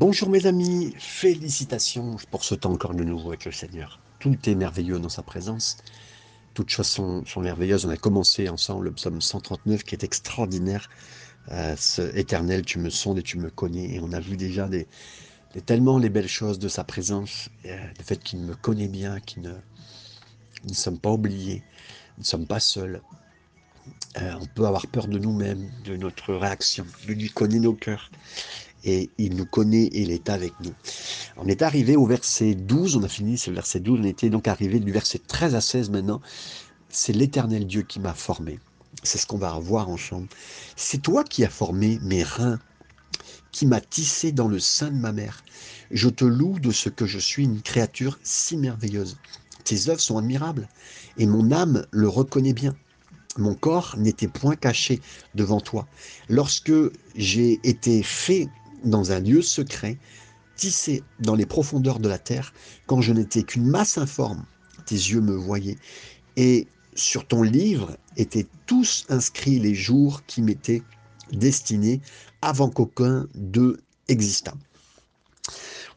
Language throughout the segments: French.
Bonjour mes amis, félicitations pour ce temps encore de nouveau avec le Seigneur. Tout est merveilleux dans sa présence. Toutes choses sont, merveilleuses. On a commencé ensemble le psaume 139 qui est extraordinaire. Euh, éternel, tu me sondes et tu me connais. Et on a vu déjà tellement les belles choses de sa présence. Euh, le fait qu'il me connaît bien, qu'il ne, nous ne sommes pas oubliés, nous ne sommes pas seuls. Euh, on peut avoir peur de nous-mêmes, de notre réaction. Lui connaît nos cœurs et il nous connaît et il est avec nous. On est arrivé au verset 12, on a fini ce verset 12, on était donc arrivé du verset 13 à 16 maintenant. C'est l'éternel Dieu qui m'a formé. C'est ce qu'on va voir ensemble. C'est toi qui as formé mes reins, qui m'a tissé dans le sein de ma mère. Je te loue de ce que je suis une créature si merveilleuse. Tes œuvres sont admirables, et mon âme le reconnaît bien. Mon corps n'était point caché devant toi. Lorsque j'ai été fait dans un lieu secret, tissé dans les profondeurs de la terre, quand je n'étais qu'une masse informe, tes yeux me voyaient. Et sur ton livre étaient tous inscrits les jours qui m'étaient destinés avant qu'aucun d'eux existât.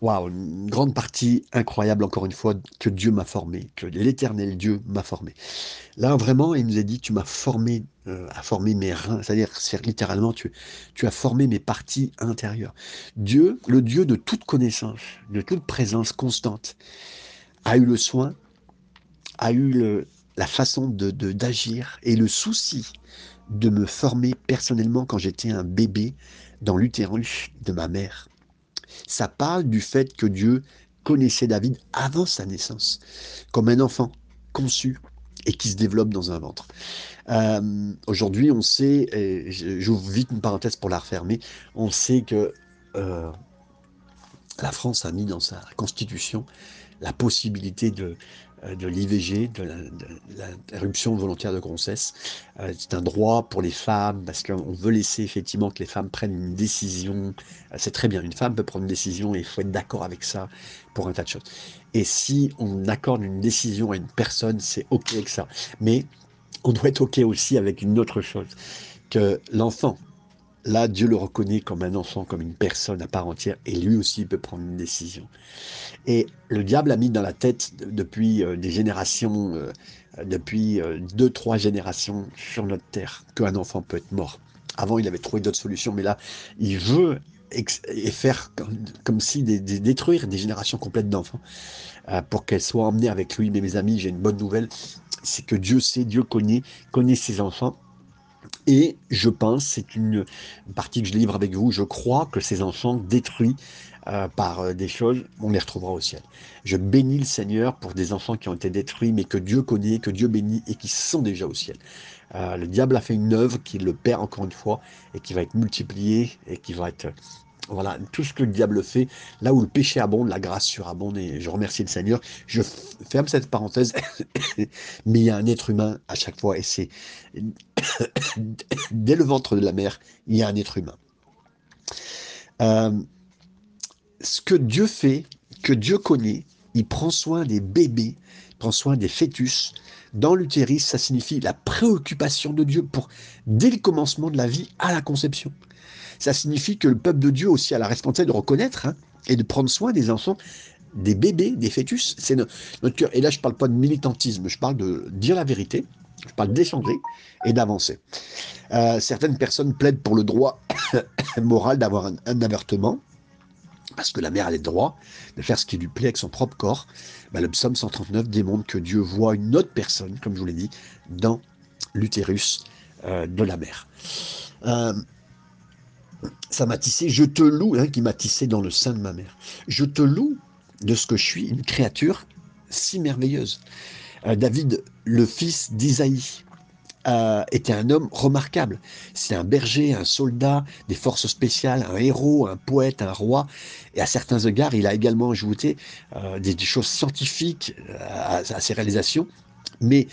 Waouh, une grande partie incroyable, encore une fois, que Dieu m'a formé, que l'éternel Dieu m'a formé. Là, vraiment, il nous a dit, tu m'as formé, euh, à former mes reins, c'est-à-dire, littéralement, tu, tu as formé mes parties intérieures. Dieu, le Dieu de toute connaissance, de toute présence constante, a eu le soin, a eu la façon de d'agir et le souci de me former personnellement quand j'étais un bébé dans l'utérus de ma mère ça parle du fait que Dieu connaissait David avant sa naissance, comme un enfant conçu et qui se développe dans un ventre. Euh, aujourd'hui, on sait, et j'ouvre vite une parenthèse pour la refermer, on sait que euh, la France a mis dans sa constitution la possibilité de de l'IVG, de l'interruption volontaire de grossesse. Euh, c'est un droit pour les femmes parce qu'on veut laisser effectivement que les femmes prennent une décision. Euh, c'est très bien, une femme peut prendre une décision et il faut être d'accord avec ça pour un tas de choses. Et si on accorde une décision à une personne, c'est OK avec ça. Mais on doit être OK aussi avec une autre chose, que l'enfant Là, Dieu le reconnaît comme un enfant, comme une personne à part entière, et lui aussi peut prendre une décision. Et le diable a mis dans la tête depuis euh, des générations, euh, depuis euh, deux, trois générations sur notre terre, qu'un enfant peut être mort. Avant, il avait trouvé d'autres solutions, mais là, il veut faire comme, si détruire des générations complètes d'enfants pour qu'elles soient emmenées avec lui. Mais mes amis, j'ai une bonne nouvelle, c'est que Dieu sait, Dieu connaît, connaît ses enfants et je pense, c'est une partie que je livre avec vous, je crois que ces enfants détruits euh, par euh, des choses, on les retrouvera au ciel. Je bénis le Seigneur pour des enfants qui ont été détruits, mais que Dieu connaît, que Dieu bénit et qui sont déjà au ciel. Euh, le diable a fait une œuvre qui le perd encore une fois et qui va être multipliée et qui va être voilà, tout ce que le diable fait, là où le péché abonde, la grâce surabonde, et je remercie le Seigneur. Je ferme cette parenthèse, mais il y a un être humain à chaque fois, et c'est dès le ventre de la mère, il y a un être humain. Euh, ce que Dieu fait, que Dieu connaît, il prend soin des bébés, il prend soin des fœtus. Dans l'utérus, ça signifie la préoccupation de Dieu pour, dès le commencement de la vie à la conception ça signifie que le peuple de Dieu aussi a la responsabilité de reconnaître hein, et de prendre soin des enfants, des bébés, des fœtus. C'est notre cœur. Et là, je ne parle pas de militantisme, je parle de dire la vérité, je parle d'échanger et d'avancer. Euh, certaines personnes plaident pour le droit moral d'avoir un, avertement, parce que la mère a le droit de faire ce qui lui plaît avec son propre corps. Bah, le psaume 139 démontre que Dieu voit une autre personne, comme je vous l'ai dit, dans l'utérus euh, de la mère. Euh, ça m'a tissé, je te loue, qui m'a tissé dans le sein de ma mère. Je te loue de ce que je suis, une créature si merveilleuse. Euh, David, le fils d'Isaïe, euh, était un homme remarquable. C'est un berger, un soldat des forces spéciales, un héros, un poète, un roi. Et à certains égards, il a également ajouté euh, des, choses scientifiques à, ses réalisations. Mais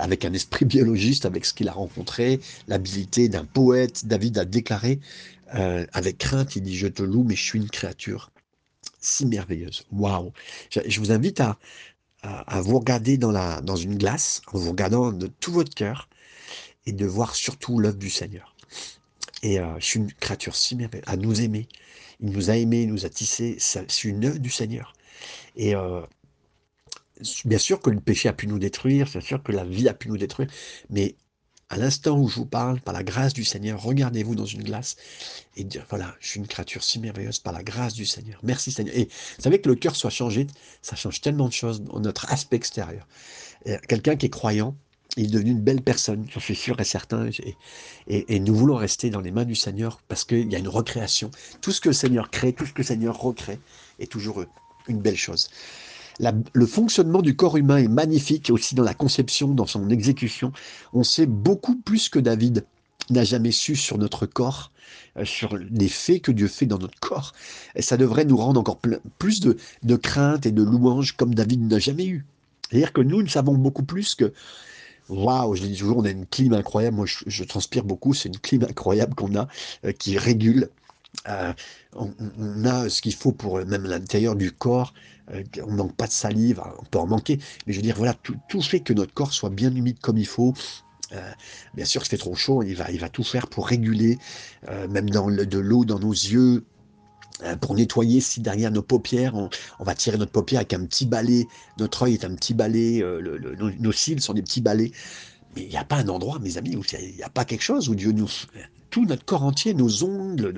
avec un esprit biologiste, avec ce qu'il a rencontré, l'habilité d'un poète, David a déclaré euh, avec crainte, il dit Je te loue, mais je suis une créature si merveilleuse. Waouh je, vous invite à, à, vous regarder dans, la, dans une glace, en vous regardant de tout votre cœur, et de voir surtout l'œuvre du Seigneur. Et euh, je suis une créature si merveilleuse, à nous aimer. il nous a aimés, il nous a tissés. C'est une œuvre du Seigneur. Et euh, bien sûr que le péché a pu nous détruire, bien sûr que la vie a pu nous détruire, mais à l'instant où je vous parle, par la grâce du Seigneur, regardez-vous dans une glace et dire, voilà, je suis une créature si merveilleuse par la grâce du Seigneur. Merci Seigneur. Et vous savez que le cœur soit changé, ça change tellement de choses dans notre aspect extérieur. Quelqu'un qui est croyant, il est devenu une belle personne, j'en suis sûr et certain. Et, et, nous voulons rester dans les mains du Seigneur parce qu'il y a une recréation. Tout ce que le Seigneur crée, tout ce que le Seigneur recrée est toujours une belle chose le fonctionnement du corps humain est magnifique aussi dans la conception, dans son exécution. On sait beaucoup plus que David n'a jamais su sur notre corps, euh, sur les faits que Dieu fait dans notre corps. Et ça devrait nous rendre encore plus de, crainte et de louange comme David n'a jamais eu. C'est-à-dire que nous, nous savons beaucoup plus que Waouh, je dis toujours, on a une clim incroyable. Moi, je, transpire beaucoup. C'est une clim incroyable qu'on a euh, qui régule. Euh, on, a ce qu'il faut pour même l'intérieur du corps. Euh, on manque pas de salive, hein, on peut en manquer, mais je veux dire, voilà, tout, fait que notre corps soit bien humide comme il faut. Euh, bien sûr, il fait trop chaud, il va, il va tout faire pour réguler, euh, même dans de l'eau dans nos yeux, pour nettoyer si derrière nos paupières, on, va tirer notre paupière avec un petit balai, notre œil est un petit balai, nos, cils sont des petits balais. Mais il n'y a pas un endroit, mes amis, où il n'y a, pas quelque chose où Dieu nous... Tout notre corps entier, nos ongles,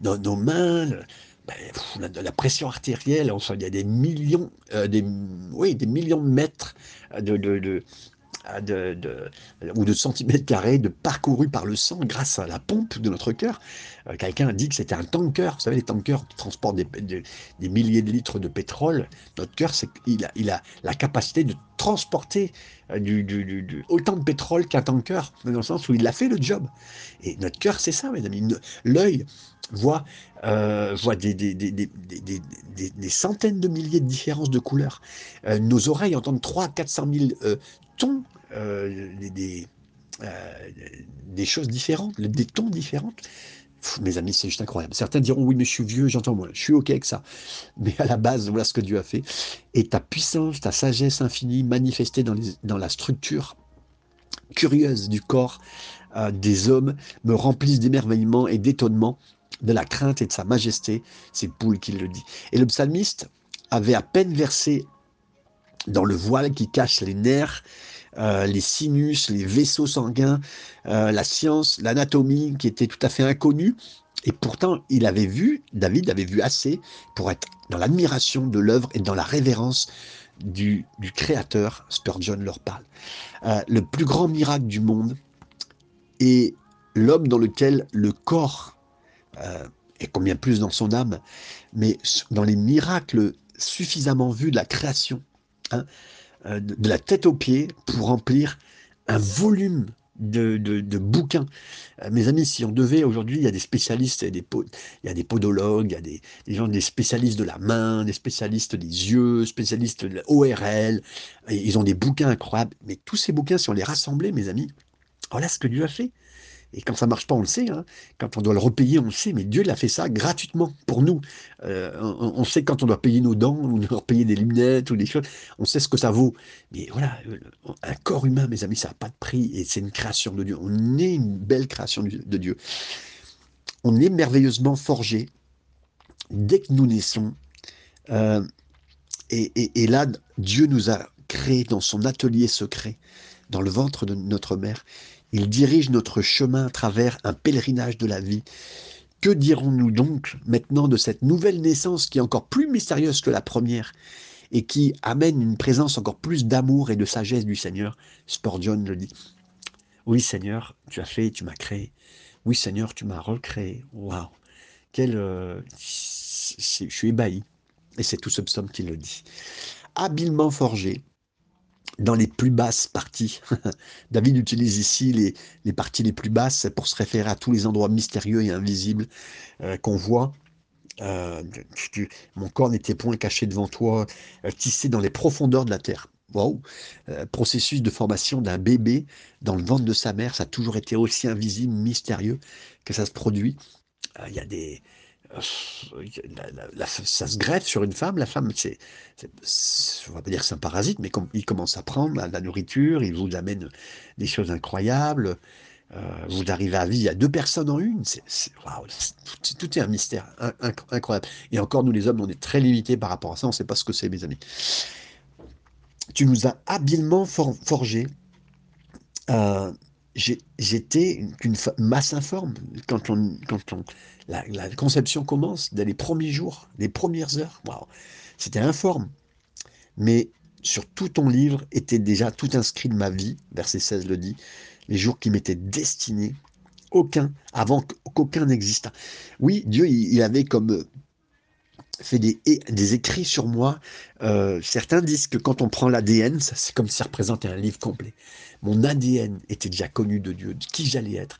nos, nos mains, ben, la, pression artérielle, il y a des millions, euh, des, oui, des millions de mètres de, de, de, de, ou de centimètres carrés de parcourus par le sang grâce à la pompe de notre cœur. Euh, quelqu'un a dit que c'était un tanker. Vous savez, les tankers transportent des, des, milliers de litres de pétrole. Notre cœur, il a, il a la capacité de transporter euh, du, du, autant de pétrole qu'un tanker, dans le sens où il a fait le job. Et notre cœur, c'est ça, mes amis. L'œil, voit, euh, des, centaines de milliers de différences de couleurs. Euh, nos oreilles entendent 3 400 000 euh, tons, des, choses différentes, des tons mes amis, c'est juste incroyable. Certains diront oui, mais je suis vieux, j'entends moins. Je suis OK avec ça. Mais à la base, voilà ce que Dieu a fait. Et ta puissance, ta sagesse infinie manifestée dans, la structure curieuse du corps des hommes me remplissent d'émerveillement et d'étonnement de la crainte et de sa majesté. C'est Poule qui le dit. Et le psalmiste avait à peine versé dans le voile qui cache les nerfs, euh, les sinus, les vaisseaux sanguins, euh, la science, l'anatomie qui était tout à fait inconnue. Et pourtant, il avait vu, David avait vu assez pour être dans l'admiration de l'œuvre et dans la révérence du, Créateur. Spurgeon leur parle. Euh, le plus grand miracle du monde est l'homme dans lequel le corps et combien plus dans son âme, mais dans les miracles suffisamment vus de la création, hein, euh, de la tête aux pieds, pour remplir un volume de, bouquins. Euh, mes amis, si on devait, aujourd'hui, il y a des spécialistes, il y a des, il y a des podologues, il y a des, gens, des spécialistes de la main, des spécialistes des yeux, spécialistes de l'ORL, ils ont des bouquins incroyables, mais tous ces bouquins, si on les rassemblait, mes amis, voilà ce que Dieu a fait. Et quand ça marche pas, on le sait. Hein. Quand on doit le repayer, on le sait. Mais Dieu l'a fait ça gratuitement pour nous. Euh, on, sait quand on doit payer nos dents, ou doit payer des lunettes ou des choses. On sait ce que ça vaut. Mais voilà, euh, un corps humain, mes amis, ça n'a pas de prix. Et c'est une création de Dieu. On est une belle création de Dieu. On est merveilleusement forgé dès que nous naissons. Euh, et là, Dieu nous a créés dans son atelier secret, dans le ventre de notre mère. Il dirige notre chemin à travers un pèlerinage de la vie. Que dirons-nous donc maintenant de cette nouvelle naissance qui est encore plus mystérieuse que la première et qui amène une présence encore plus d'amour et de sagesse du Seigneur? Spurgeon le dit. Oui Seigneur, tu as fait, tu m'as créé. Oui Seigneur, tu m'as recréé. Waouh Quel, euh, je suis ébahi. Et c'est tout ce psaume qui le dit. Habilement forgé, dans les plus basses parties. David utilise ici les, les, parties les plus basses pour se référer à tous les endroits mystérieux et invisibles euh, qu'on voit. Euh, mon corps n'était point caché devant toi, euh, tissé dans les profondeurs de la terre. Wow. processus de formation d'un bébé dans le ventre de sa mère, ça a toujours été aussi invisible, mystérieux que ça se produit. Il y a des, ça se greffe sur une femme. La femme, c'est, on va pas dire c'est un parasite, mais il commence à prendre la, nourriture, il vous amène des choses incroyables. Euh, vous arrivez à vivre, a deux personnes en une. Tout, est un mystère incroyable. Et encore, nous les hommes, on est très limités par rapport à ça. On ne sait pas ce que c'est, mes amis. Tu nous as habilement forgé. Euh, j'étais une masse informe quand on, quand on, la, conception commence, dès les premiers jours, les premières heures. C'était informe. Mais sur tout ton livre était déjà tout inscrit de ma vie, verset 16 le dit, les jours qui m'étaient destinés, aucun, avant qu'aucun n'existât. Oui, Dieu, il, avait comme euh, fait des, écrits sur moi. Euh, certains disent que quand on prend l'ADN, c'est comme si ça représentait un livre complet. Mon ADN était déjà connu de Dieu, de qui j'allais être.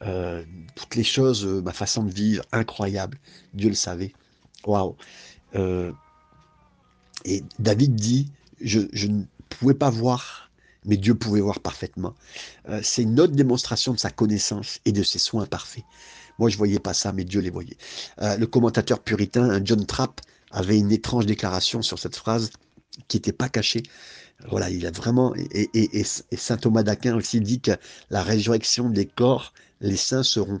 Euh, toutes les choses, ma façon de vivre, incroyable. Dieu le savait. Waouh. et David dit, je, ne pouvais pas voir mais Dieu pouvait voir parfaitement. Euh, c'est une autre démonstration de sa connaissance et de ses soins parfaits. Moi, je voyais pas ça, mais Dieu les voyait. Euh, le commentateur puritain, John Trapp, avait une étrange déclaration sur cette phrase qui n'était pas cachée. Voilà, il a vraiment. Et saint Thomas d'Aquin aussi dit que la résurrection des corps, les saints seront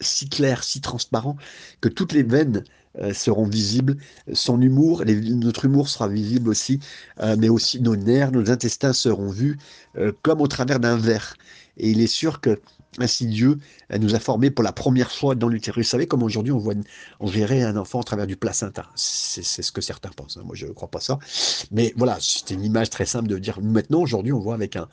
si clairs, si transparents, que toutes les veines euh, seront visibles. Son humour, notre humour sera visible aussi, euh, mais aussi nos nerfs, nos intestins seront vus euh, comme au travers d'un verre. Et il est sûr que ainsi Dieu nous a formés pour la première fois dans l'utérus. Vous savez comme aujourd'hui on voit, on verrait un enfant au travers du placenta. C'est ce que certains pensent. Hein. Moi je ne crois pas ça. Mais voilà, c'était une image très simple de dire maintenant aujourd'hui on voit avec un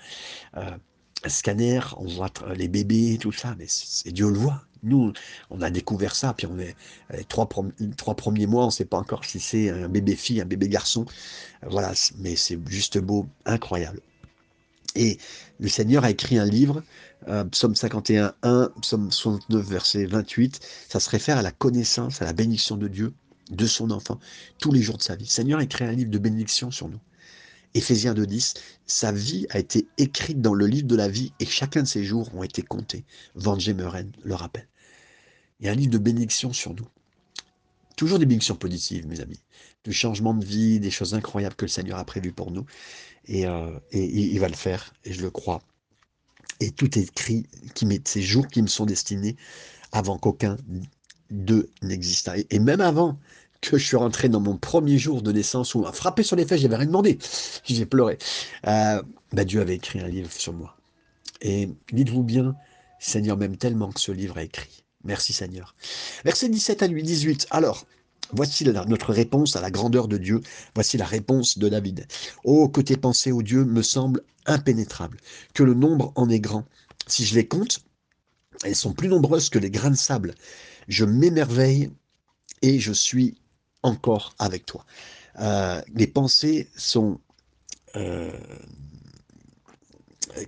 scanner, on voit les bébés, tout ça, mais c'est Dieu le voit. Nous, on a découvert ça, puis on est les trois, trois premiers mois, on ne sait pas encore si c'est un bébé fille, un bébé garçon. Voilà, mais c'est juste beau, incroyable. Et le Seigneur a écrit un livre, euh, psaume 51, 1, psaume 69, verset 28. Ça se réfère à la connaissance, à la bénédiction de Dieu, de son enfant, tous les jours de sa vie. Le Seigneur a écrit un livre de bénédiction sur nous. Éphésiens 2.10, sa vie a été écrite dans le livre de la vie et chacun de ses jours ont été comptés. Van Gemeren le rappelle. Il y a un livre de bénédiction sur nous. Toujours des bénédictions positives, mes amis. Du changement de vie, des choses incroyables que le Seigneur a prévues pour nous. Et, euh, il va le faire, et je le crois. Et tout est écrit, qui ces jours qui me sont destinés avant qu'aucun d'eux n'existât. Et, même avant que je suis rentré dans mon premier jour de naissance où on m'a frappé sur les fesses, j'avais rien demandé, j'ai pleuré. Euh, bah, Dieu avait écrit un livre sur moi. Et dites-vous bien, Seigneur m'aime tellement que ce livre a écrit. Merci Seigneur. Verset 17 à lui 18. Alors, voici notre réponse à la grandeur de Dieu. Voici la réponse de David. Oh, que tes pensées, ô Dieu, me semblent impénétrables, que le nombre en est grand. Si je les compte, elles sont plus nombreuses que les grains de sable. Je m'émerveille et je suis encore avec toi. Euh, les pensées sont... Euh,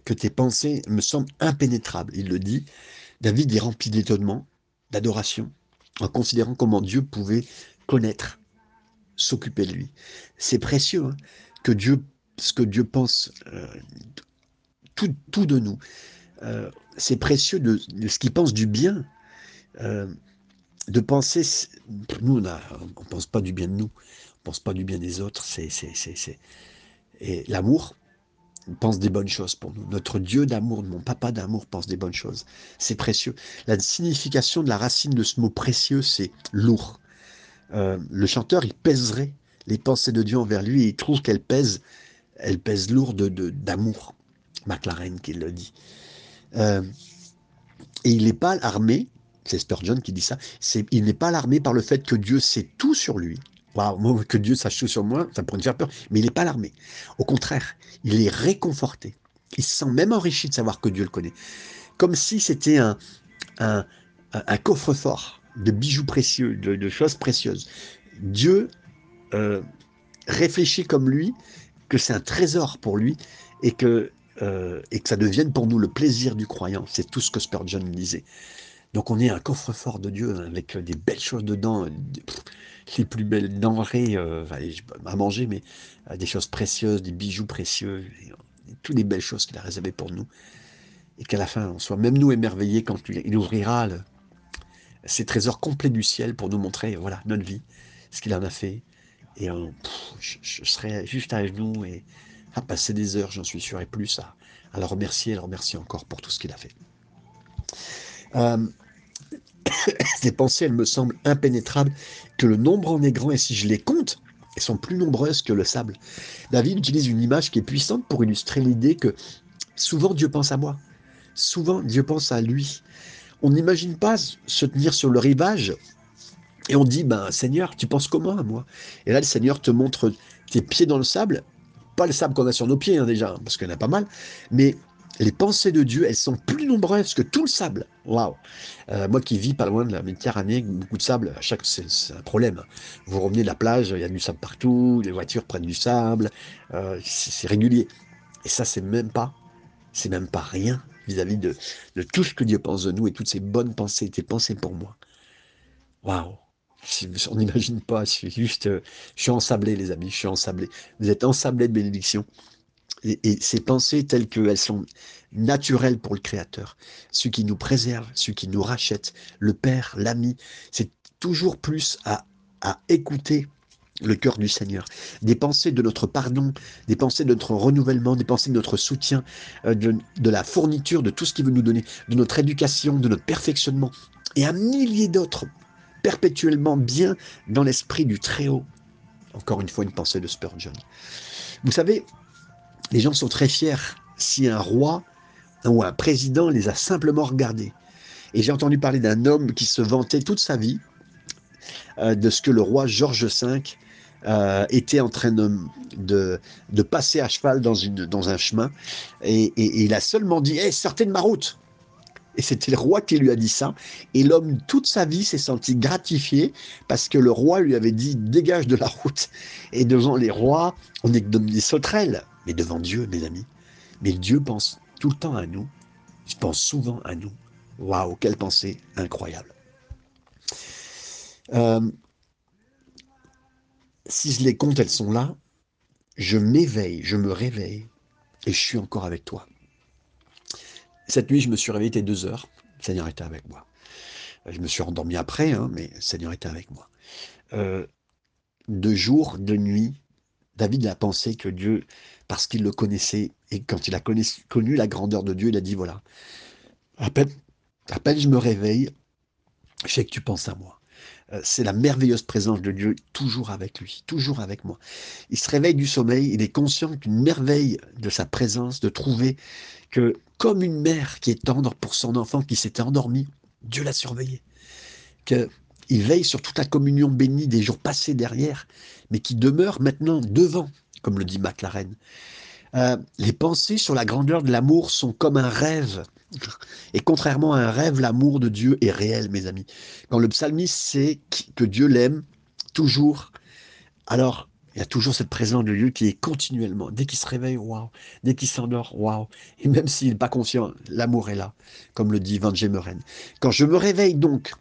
que tes pensées me semblent impénétrables. Il le dit. David est rempli d'étonnement, d'adoration, en considérant comment Dieu pouvait connaître, s'occuper de lui. C'est précieux hein, que Dieu, ce que Dieu pense, euh, tout, tout, de nous. c'est précieux de, ce qu'il pense du bien de penser, nous, on ne pense pas du bien de nous, on pense pas du bien des autres, c'est, c'est, Et l'amour pense des bonnes choses pour nous. Notre Dieu d'amour, mon papa d'amour pense des bonnes choses. C'est précieux. La signification de la racine de ce mot précieux, c'est lourd. Euh, le chanteur, il pèserait les pensées de Dieu envers lui et il trouve qu'elles pèsent, elles pèsent lourd de, d'amour. McLaren qui le dit. Euh, et il n'est pas armé c'est Spurgeon qui dit ça, il n'est pas alarmé par le fait que Dieu sait tout sur lui. que Dieu sache tout sur moi, ça pourrait me faire peur, mais il n'est pas alarmé. Au contraire, il est réconforté. Il se sent même enrichi de savoir que Dieu le connaît. Comme si c'était un, un, coffre-fort de bijoux précieux, de, choses précieuses. Dieu euh, réfléchit comme lui, que c'est un trésor pour lui, et que, euh, et que ça devienne pour nous le plaisir du croyant. C'est tout ce que Spurgeon disait. Donc on est un coffre-fort de Dieu hein, avec des belles choses dedans, les plus belles denrées euh, à manger, mais euh, des choses précieuses, des bijoux précieux, toutes les belles choses qu'il a réservées pour nous. Et qu'à la fin, on soit même nous émerveillés quand il ouvrira ces trésors complets du ciel pour nous montrer voilà notre vie, ce qu'il en a fait. Et je, serai juste à genoux et à passer des heures, j'en suis sûr, et plus à, le remercier et le remercier encore pour tout ce qu'il a fait. Euh, ces pensées, elles me semblent impénétrables, que le nombre en est grand, et si je les compte, elles sont plus nombreuses que le sable. David utilise une image qui est puissante pour illustrer l'idée que souvent Dieu pense à moi, souvent Dieu pense à lui. On n'imagine pas se tenir sur le rivage et on dit, ben Seigneur, tu penses comment à moi? Et là, le Seigneur te montre tes pieds dans le sable, pas le sable qu'on a sur nos pieds hein, déjà, parce qu'il y en a pas mal, mais les pensées de Dieu, elles sont plus nombreuses que tout le sable. Waouh euh, Moi qui vis pas loin de la Méditerranée, beaucoup de sable, à chaque c'est un problème. Vous revenez de la plage, il y a du sable partout, les voitures prennent du sable, euh, c'est régulier. Et ça, c'est même pas, c'est même pas rien vis-à-vis de, de tout ce que Dieu pense de nous et toutes ces bonnes pensées, tes pensées pour moi. Waouh on n'imagine pas, je suis juste, euh, je suis ensablé les amis, je suis ensablé. Vous êtes ensablé de bénédiction et, ces pensées telles qu'elles sont naturelles pour le Créateur, celui qui nous préserve, celui qui nous rachète, le Père, l'ami, c'est toujours plus à, écouter le cœur du Seigneur. Des pensées de notre pardon, des pensées de notre renouvellement, des pensées de notre soutien, euh, de, de, la fourniture de tout ce qu'il veut nous donner, de notre éducation, de notre perfectionnement, et un millier d'autres, perpétuellement bien dans l'esprit du Très-Haut. Encore une fois, une pensée de Spurgeon. Vous savez, les gens sont très fiers si un roi ou un président les a simplement regardés. Et j'ai entendu parler d'un homme qui se vantait toute sa vie euh, de ce que le roi George V euh, était en train de, passer à cheval dans, un chemin. Et, il a seulement dit hey, sortez de ma route et c'était le roi qui lui a dit ça. Et l'homme, toute sa vie, s'est senti gratifié parce que le roi lui avait dit dégage de la route. Et devant les rois, on est comme des sauterelles mais devant Dieu, mes amis. Mais Dieu pense tout le temps à nous. Il pense souvent à nous. Waouh, quelle pensée incroyable. Euh, si je les compte, elles sont là. Je m'éveille, je me réveille et je suis encore avec toi. Cette nuit, je me suis réveillé, il était deux heures. Le Seigneur était avec moi. Je me suis endormi après, hein, mais le Seigneur était avec moi. Euh, de jour, de nuit, David a pensé que Dieu, parce qu'il le connaissait, et quand il a connu, la grandeur de Dieu, il a dit, voilà, à peine, je me réveille, je sais que tu penses à moi. Euh, c'est la merveilleuse présence de Dieu toujours avec lui, toujours avec moi. Il se réveille du sommeil, il est conscient d'une merveille de sa présence, de trouver que comme une mère qui est tendre pour son enfant qui s'était endormi, Dieu l'a surveillé. Que il veille sur toute la communion bénie des jours passés derrière, mais qui demeure maintenant devant, comme le dit MacLaren. Euh, les pensées sur la grandeur de l'amour sont comme un rêve. Et contrairement à un rêve, l'amour de Dieu est réel, mes amis. Quand le psalmiste sait que Dieu l'aime toujours, alors il y a toujours cette présence de Dieu qui est continuellement. Dès qu'il se réveille, waouh. Dès qu'il s'endort, waouh. Et même s'il n'est pas conscient, l'amour est là, comme le dit Van Gemeren. Quand je me réveille donc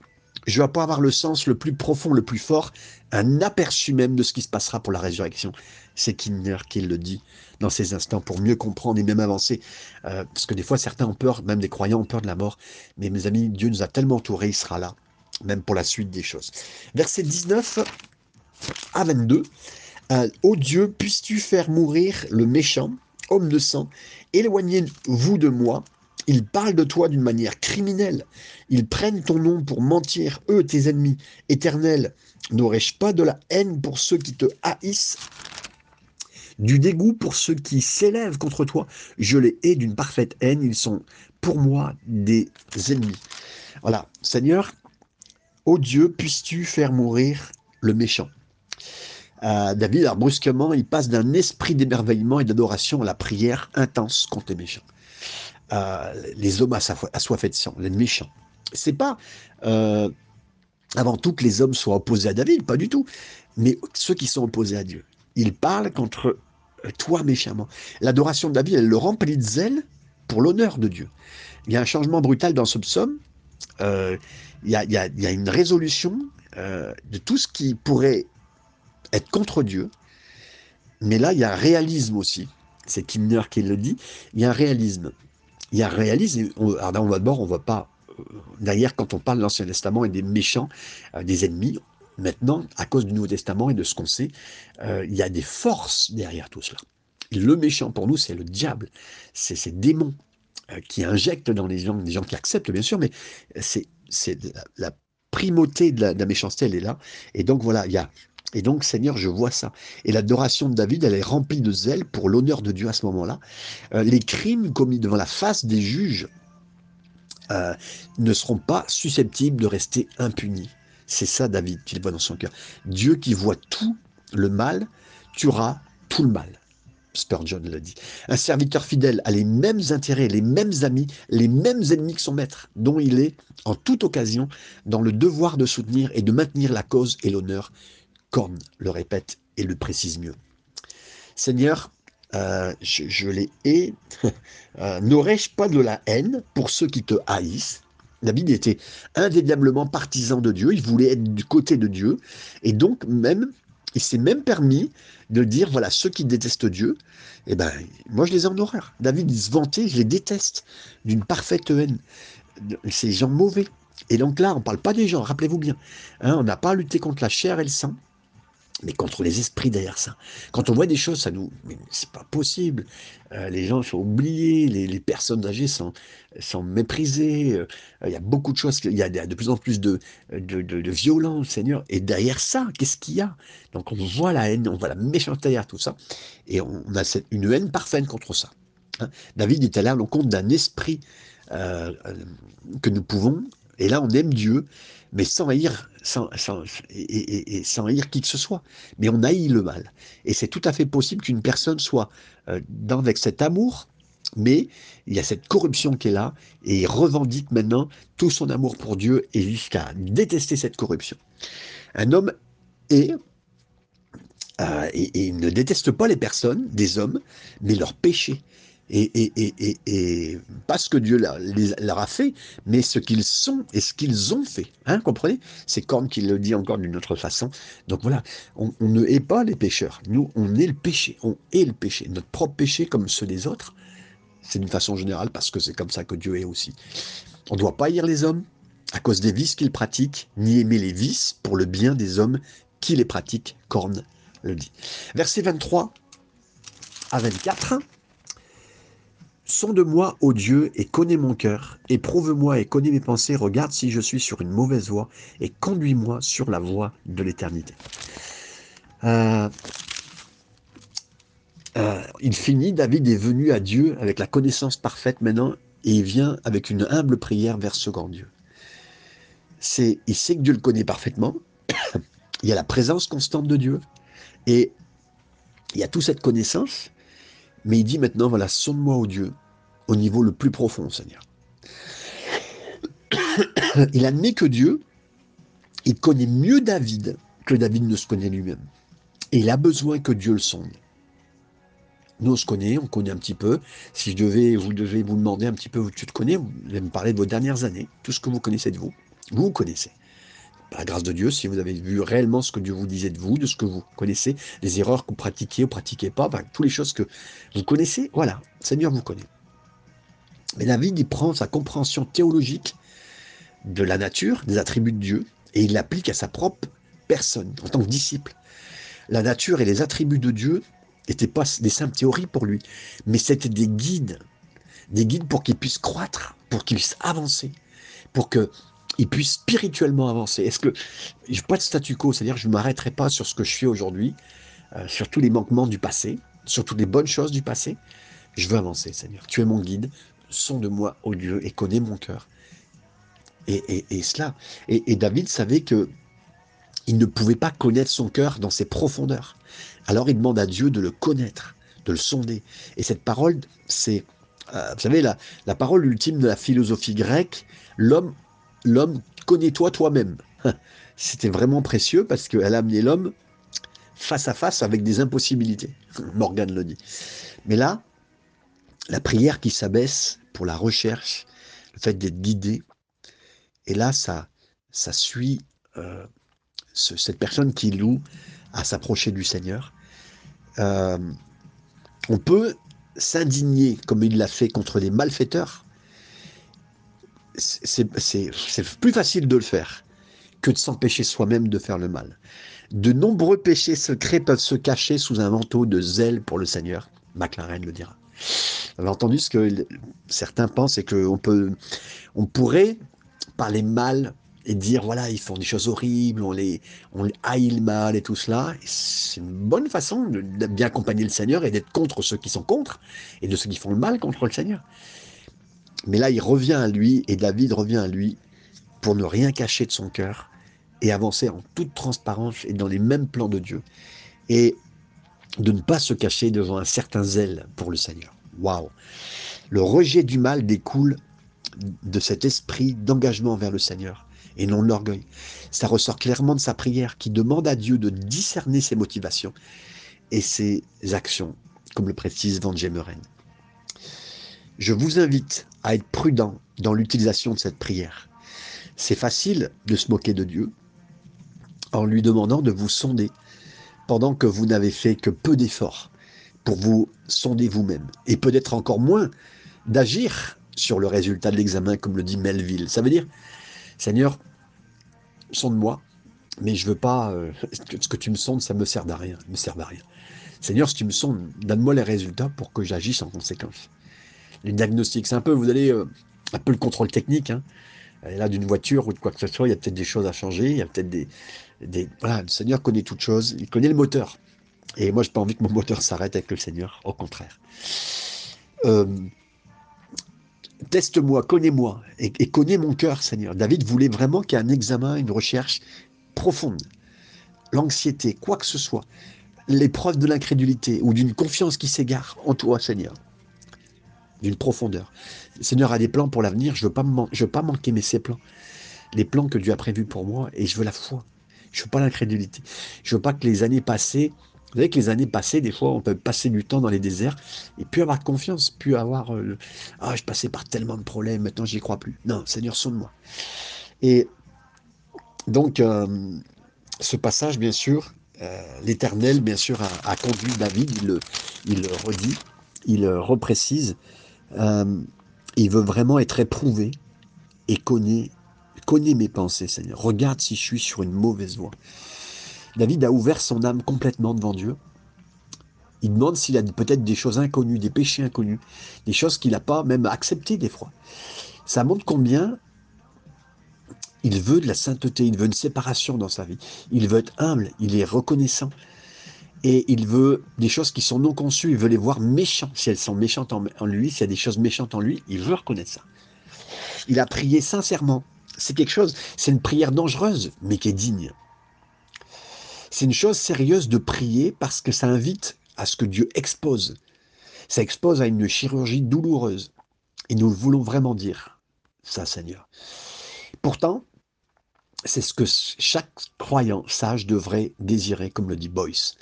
je vais pas avoir le sens le plus profond, le plus fort, un aperçu même de ce qui se passera pour la résurrection. C'est Kinner qui le dit dans ces instants pour mieux comprendre et même avancer. Euh, parce que des fois, certains ont peur, même des croyants ont peur de la mort. Mais mes amis, Dieu nous a tellement entourés, il sera là, même pour la suite des choses. Verset 19 à 22. Euh, ô Dieu, puisses-tu faire mourir le méchant, homme de sang, éloignez-vous de moi, ils parlent de toi d'une manière criminelle. Ils prennent ton nom pour mentir, eux, tes ennemis. Éternel, n'aurais-je pas de la haine pour ceux qui te haïssent? Du dégoût pour ceux qui s'élèvent contre toi. Je les hais d'une parfaite haine. Ils sont pour moi des ennemis. Voilà, Seigneur, ô Dieu, puisses-tu faire mourir le méchant? Euh, David, brusquement, il passe d'un esprit d'émerveillement et d'adoration à la prière intense contre les méchants. Euh, les hommes assoiffés de sang, les méchants. C'est pas euh, avant tout que les hommes soient opposés à David, pas du tout, mais ceux qui sont opposés à Dieu. Ils parlent contre toi méchamment. L'adoration de David, elle le remplit de zèle pour l'honneur de Dieu. Il y a un changement brutal dans ce psaume. Euh, il, y a, une résolution de tout ce qui pourrait être contre Dieu. Mais là, il y a un réalisme aussi. C'est Kimner qui le dit. Il y a un réalisme il y a réalisme. Alors on va d'abord, on ne voit pas. Euh, derrière, quand on parle de l'Ancien Testament et des méchants, euh, des ennemis, maintenant, à cause du Nouveau Testament et de ce qu'on sait, euh, il y a des forces derrière tout cela. Le méchant pour nous, c'est le diable, c'est ces démons. qui injecte dans les gens, des gens qui acceptent bien sûr, mais c'est la, primauté de la, méchanceté, elle est là. Et donc voilà, il y a et donc, Seigneur, je vois ça. Et l'adoration de David, elle est remplie de zèle pour l'honneur de Dieu à ce moment-là. Euh, les crimes commis devant la face des juges euh, ne seront pas susceptibles de rester impunis. C'est ça, David, qu'il voit dans son cœur. Dieu qui voit tout le mal tuera tout le mal. Spurgeon le dit. Un serviteur fidèle a les mêmes intérêts, les mêmes amis, les mêmes ennemis que son maître, dont il est, en toute occasion, dans le devoir de soutenir et de maintenir la cause et l'honneur. Korn le répète et le précise mieux. Seigneur, euh, je, les hais. Euh, n'aurais-je pas de la haine pour ceux qui te haïssent? David était indéniablement partisan de Dieu, il voulait être du côté de Dieu, et donc même, il s'est même permis de dire, voilà, ceux qui détestent Dieu, eh ben, moi je les ai en horreur. David, se vantait, je les déteste, d'une parfaite haine. Ces gens mauvais. Et donc là, on ne parle pas des gens, rappelez-vous bien. Hein, on n'a pas à lutter contre la chair et le sang, mais contre les esprits derrière ça. Quand on voit des choses, ça nous, mais c'est pas possible. Euh, les gens sont oubliés, les, personnes âgées sont, sont méprisées. Euh, il y a beaucoup de choses, il y a de plus en plus de, de, violence, Seigneur. Et derrière ça, qu'est-ce qu'il y a? Donc on voit la haine, on voit la méchanceté derrière tout ça, et on, a cette, une haine parfaite contre ça. Hein? David est allé à l'encontre d'un esprit euh, que nous pouvons, et là on aime Dieu, mais sans haïr, sans, et, sans haïr qui que ce soit. Mais on haït le mal. Et c'est tout à fait possible qu'une personne soit euh, dans, avec cet amour, mais il y a cette corruption qui est là, et il revendique maintenant tout son amour pour Dieu et jusqu'à détester cette corruption. Un homme est, euh, et, et, ne déteste pas les personnes, des hommes, mais leurs péchés et, pas ce que Dieu leur, a fait, mais ce qu'ils sont et ce qu'ils ont fait. Hein, comprenez? C'est Corne qui le dit encore d'une autre façon. Donc voilà, on, ne hait pas les pécheurs. Nous, on est le péché. On est le péché. Notre propre péché, comme ceux des autres, c'est d'une façon générale parce que c'est comme ça que Dieu est aussi. On ne doit pas haïr les hommes à cause des vices qu'ils pratiquent, ni aimer les vices pour le bien des hommes qui les pratiquent. Corne le dit. Verset 23 à 24. Sonde-moi, ô Dieu, et connais mon cœur. Éprouve-moi et connais mes pensées. Regarde si je suis sur une mauvaise voie et conduis-moi sur la voie de l'éternité. Euh, euh, il finit, David est venu à Dieu avec la connaissance parfaite maintenant et il vient avec une humble prière vers ce grand Dieu. C'est, il sait que Dieu le connaît parfaitement. il y a la présence constante de Dieu et il y a toute cette connaissance mais il dit maintenant, voilà, sonde-moi au Dieu, au niveau le plus profond, Seigneur. il admet que Dieu, il connaît mieux David que David ne se connaît lui-même. Et il a besoin que Dieu le sonde. Nous, on se connaît, on connaît un petit peu. Si je devais, vous devez vous demander un petit peu, tu te connais, vous allez me parler de vos dernières années, tout ce que vous connaissez de vous. Vous, vous connaissez par la grâce de Dieu, si vous avez vu réellement ce que Dieu vous disait de vous, de ce que vous connaissez, les erreurs que vous pratiquez ou pratiquez pas, toutes les choses que vous connaissez, voilà, Seigneur vous connaît. Mais David, il prend sa compréhension théologique de la nature, des attributs de Dieu, et il l'applique à sa propre personne, en tant que disciple. La nature et les attributs de Dieu n'étaient pas des simples théories pour lui, mais c'était des guides, des guides pour qu'il puisse croître, pour qu'il puisse avancer, pour que il puisse spirituellement avancer. Est-ce que je pas de statu quo, c'est-à-dire je ne m'arrêterai pas sur ce que je fais aujourd'hui, euh, sur tous les manquements du passé, sur toutes les bonnes choses du passé. Je veux avancer, Seigneur. Tu es mon guide, de moi, ô Dieu, et connais mon cœur. Et, cela. Et, David savait que il ne pouvait pas connaître son cœur dans ses profondeurs. Alors il demande à Dieu de le connaître, de le sonder. Et cette parole, c'est, euh, vous savez, la, la parole ultime de la philosophie grecque, l'homme l'homme, connais-toi toi-même. C'était vraiment précieux parce qu'elle a amené l'homme face à face avec des impossibilités. Morgane le dit. Mais là, la prière qui s'abaisse pour la recherche, le fait d'être guidé, et là, ça, ça suit euh, cette personne qui loue à s'approcher du Seigneur. Euh, on peut s'indigner, comme il l'a fait contre les malfaiteurs, c'est plus facile de le faire que de s'empêcher soi-même de faire le mal. De nombreux péchés secrets peuvent se cacher sous un manteau de zèle pour le Seigneur, McLaren le dira. Avez entendu ce que certains pensent, c'est qu'on peut, on pourrait parler mal et dire voilà, ils font des choses horribles, on les, on le mal et tout cela. C'est une bonne façon de, bien accompagner le Seigneur et d'être contre ceux qui sont contre et de ceux qui font le mal contre le Seigneur. Mais là, il revient à lui et David revient à lui pour ne rien cacher de son cœur et avancer en toute transparence et dans les mêmes plans de Dieu. Et de ne pas se cacher devant un certain zèle pour le Seigneur. Waouh Le rejet du mal découle de cet esprit d'engagement vers le Seigneur et non l'orgueil. Ça ressort clairement de sa prière qui demande à Dieu de discerner ses motivations et ses actions, comme le précise Van Gemeren. Je vous invite à être prudent dans l'utilisation de cette prière. C'est facile de se moquer de Dieu en lui demandant de vous sonder pendant que vous n'avez fait que peu d'efforts pour vous sonder vous-même et peut-être encore moins d'agir sur le résultat de l'examen comme le dit Melville. Ça veut dire, Seigneur, sonde-moi, mais je veux pas euh, ce que tu me sondes, ça me sert à rien, me sert à rien. Seigneur, si tu me sondes, donne-moi les résultats pour que j'agisse en conséquence. Les diagnostics, c'est un peu, vous allez euh, un peu le contrôle technique. Hein. Là, d'une voiture ou de quoi que ce soit, il y a peut-être des choses à changer, il y a peut-être des, Voilà, le Seigneur connaît toutes choses, il connaît le moteur. Et moi, je n'ai pas envie que mon moteur s'arrête avec le Seigneur, au contraire. Euh, Teste-moi, connais-moi et, connais mon cœur, Seigneur. David voulait vraiment qu'il y ait un examen, une recherche profonde. L'anxiété, quoi que ce soit, l'épreuve de l'incrédulité ou d'une confiance qui s'égare en toi, Seigneur. D'une profondeur. Seigneur a des plans pour l'avenir, je ne veux, pas manquer mes ces plans. Les plans que Dieu a prévus pour moi, et je veux la foi. Je veux pas l'incrédulité. Je veux pas que les années passées vous savez que les années passées, des fois, on peut passer du temps dans les déserts et puis avoir confiance, puis avoir euh, ah je passais par tellement de problèmes, maintenant j'y crois plus. Non, Seigneur, sonne-moi. Et donc euh, ce passage, bien sûr, euh, l'Éternel, bien sûr, a, conduit David. Il le, il le redit, il le reprécise. il veut vraiment être éprouvé et connaît, connaît mes pensées, Seigneur. Regarde si je suis sur une mauvaise voie. David a ouvert son âme complètement devant Dieu. Il demande s'il a peut-être des choses inconnues, des péchés inconnus, des choses qu'il n'a pas même acceptées des fois. Ça montre combien il veut de la sainteté, il veut une séparation dans sa vie. Il veut être humble, il est reconnaissant. Et il veut des choses qui sont non conçues, il veut les voir méchants. Si elles sont méchantes en, lui, s'il y a des choses méchantes en lui, il veut reconnaître ça. Il a prié sincèrement. C'est quelque chose, c'est une prière dangereuse, mais qui est digne. C'est une chose sérieuse de prier parce que ça invite à ce que Dieu expose. Ça expose à une chirurgie douloureuse. Et nous voulons vraiment dire ça, Seigneur. Pourtant, c'est ce que chaque croyant sage devrait désirer, comme le dit Boyce.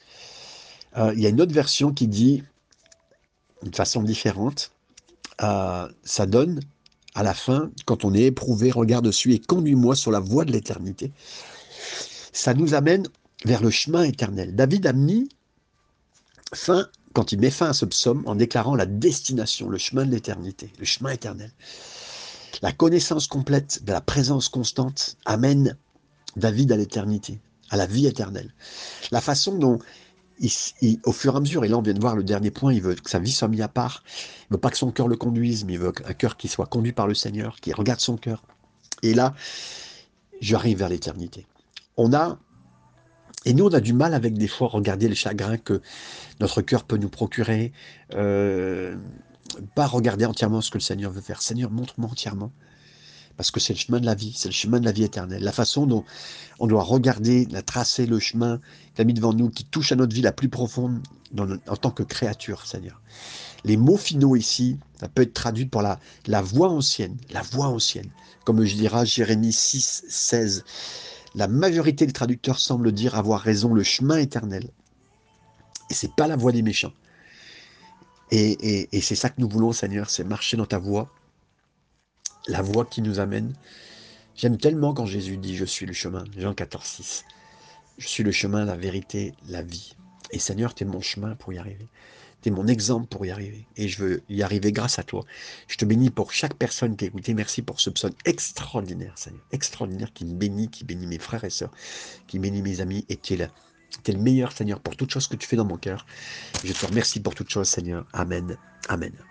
Euh, il y a une autre version qui dit, d'une façon différente, euh, ça donne à la fin, quand on est éprouvé, regarde dessus et conduis-moi sur la voie de l'éternité. Ça nous amène vers le chemin éternel. David a mis fin, quand il met fin à ce psaume, en déclarant la destination, le chemin de l'éternité, le chemin éternel. La connaissance complète de la présence constante amène David à l'éternité, à la vie éternelle. La façon dont, au fur et à mesure, et là on vient de voir le dernier point, il veut que sa vie soit mise à part, il veut pas que son cœur le conduise, mais il veut un cœur qui soit conduit par le Seigneur, qui regarde son cœur. Et là, j'arrive vers l'éternité. On a et nous, on a du mal avec des fois regarder les chagrins que notre cœur peut nous procurer, euh, pas regarder entièrement ce que le Seigneur veut faire. Seigneur, montre-moi entièrement, parce que c'est le chemin de la vie, c'est le chemin de la vie éternelle. La façon dont on doit regarder, la tracer, le chemin qu'il a mis devant nous, qui touche à notre vie la plus profonde en tant que créature, Seigneur. Les mots finaux ici, ça peut être traduit par la, la voix ancienne, la voix ancienne, comme je dirais Jérémie 6, 16. La majorité des traducteurs semblent dire avoir raison, le chemin éternel. Et c'est pas la voie des méchants. Et, c'est ça que nous voulons, Seigneur, c'est marcher dans ta voie, la voie qui nous amène. J'aime tellement quand Jésus dit Je suis le chemin, Jean 14, 6. Je suis le chemin, la vérité, la vie. Et Seigneur, tu es mon chemin pour y arriver. Tu es mon exemple pour y arriver. Et je veux y arriver grâce à toi. Je te bénis pour chaque personne qui a écouté. Merci pour ce psaume extraordinaire, Seigneur. Extraordinaire qui me bénit, qui bénit mes frères et sœurs, qui bénit mes amis. Et tu es Tu es le meilleur, Seigneur, pour toutes choses que tu fais dans mon cœur. Je te remercie pour toutes choses, Seigneur. Amen. Amen.